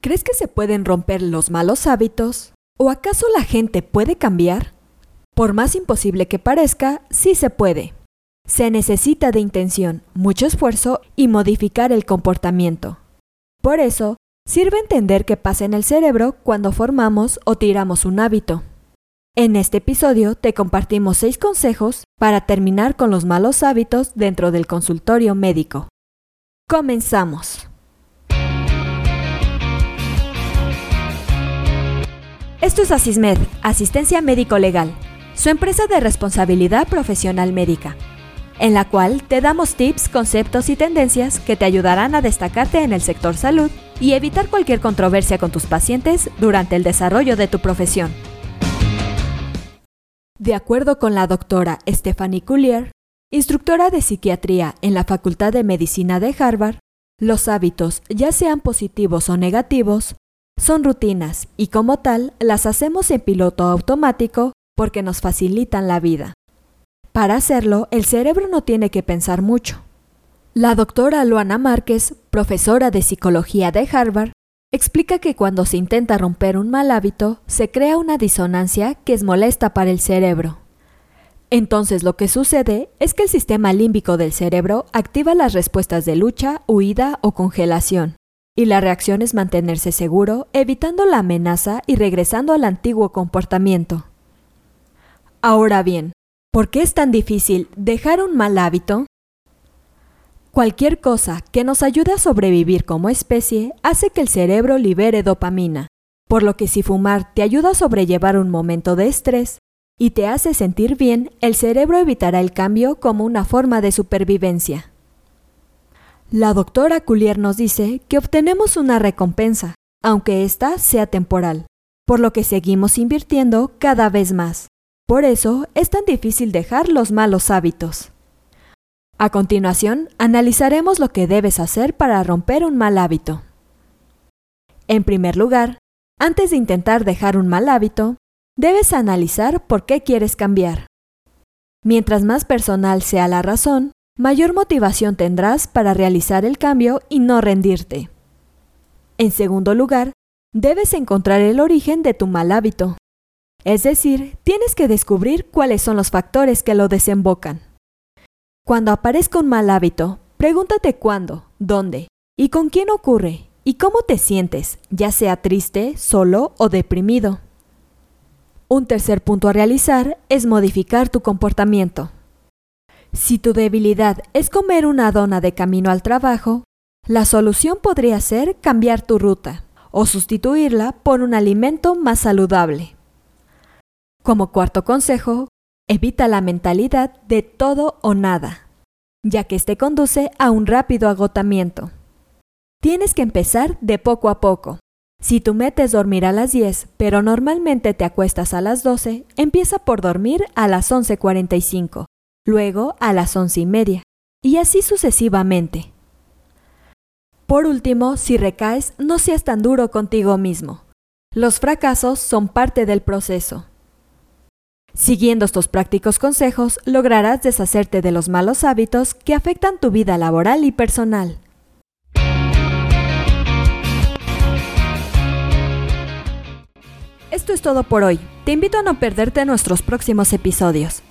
¿Crees que se pueden romper los malos hábitos? ¿O acaso la gente puede cambiar? Por más imposible que parezca, sí se puede. Se necesita de intención, mucho esfuerzo y modificar el comportamiento. Por eso, sirve entender qué pasa en el cerebro cuando formamos o tiramos un hábito. En este episodio te compartimos seis consejos para terminar con los malos hábitos dentro del consultorio médico. Comenzamos. Esto es Asismed, Asistencia Médico Legal, su empresa de responsabilidad profesional médica, en la cual te damos tips, conceptos y tendencias que te ayudarán a destacarte en el sector salud y evitar cualquier controversia con tus pacientes durante el desarrollo de tu profesión. De acuerdo con la doctora Stephanie Coulier, instructora de psiquiatría en la Facultad de Medicina de Harvard, los hábitos, ya sean positivos o negativos, son rutinas y como tal las hacemos en piloto automático porque nos facilitan la vida. Para hacerlo, el cerebro no tiene que pensar mucho. La doctora Luana Márquez, profesora de psicología de Harvard, explica que cuando se intenta romper un mal hábito, se crea una disonancia que es molesta para el cerebro. Entonces lo que sucede es que el sistema límbico del cerebro activa las respuestas de lucha, huida o congelación, y la reacción es mantenerse seguro, evitando la amenaza y regresando al antiguo comportamiento. Ahora bien, ¿por qué es tan difícil dejar un mal hábito? Cualquier cosa que nos ayude a sobrevivir como especie hace que el cerebro libere dopamina, por lo que si fumar te ayuda a sobrellevar un momento de estrés y te hace sentir bien, el cerebro evitará el cambio como una forma de supervivencia. La doctora Culier nos dice que obtenemos una recompensa, aunque ésta sea temporal, por lo que seguimos invirtiendo cada vez más. Por eso es tan difícil dejar los malos hábitos. A continuación, analizaremos lo que debes hacer para romper un mal hábito. En primer lugar, antes de intentar dejar un mal hábito, debes analizar por qué quieres cambiar. Mientras más personal sea la razón, mayor motivación tendrás para realizar el cambio y no rendirte. En segundo lugar, debes encontrar el origen de tu mal hábito. Es decir, tienes que descubrir cuáles son los factores que lo desembocan. Cuando aparezca un mal hábito, pregúntate cuándo, dónde y con quién ocurre y cómo te sientes, ya sea triste, solo o deprimido. Un tercer punto a realizar es modificar tu comportamiento. Si tu debilidad es comer una dona de camino al trabajo, la solución podría ser cambiar tu ruta o sustituirla por un alimento más saludable. Como cuarto consejo, evita la mentalidad de todo o nada, ya que este conduce a un rápido agotamiento. Tienes que empezar de poco a poco. Si tu meta es dormir a las 10, pero normalmente te acuestas a las 12, empieza por dormir a las 11.45 luego a las once y media, y así sucesivamente. Por último, si recaes, no seas tan duro contigo mismo. Los fracasos son parte del proceso. Siguiendo estos prácticos consejos, lograrás deshacerte de los malos hábitos que afectan tu vida laboral y personal. Esto es todo por hoy. Te invito a no perderte nuestros próximos episodios.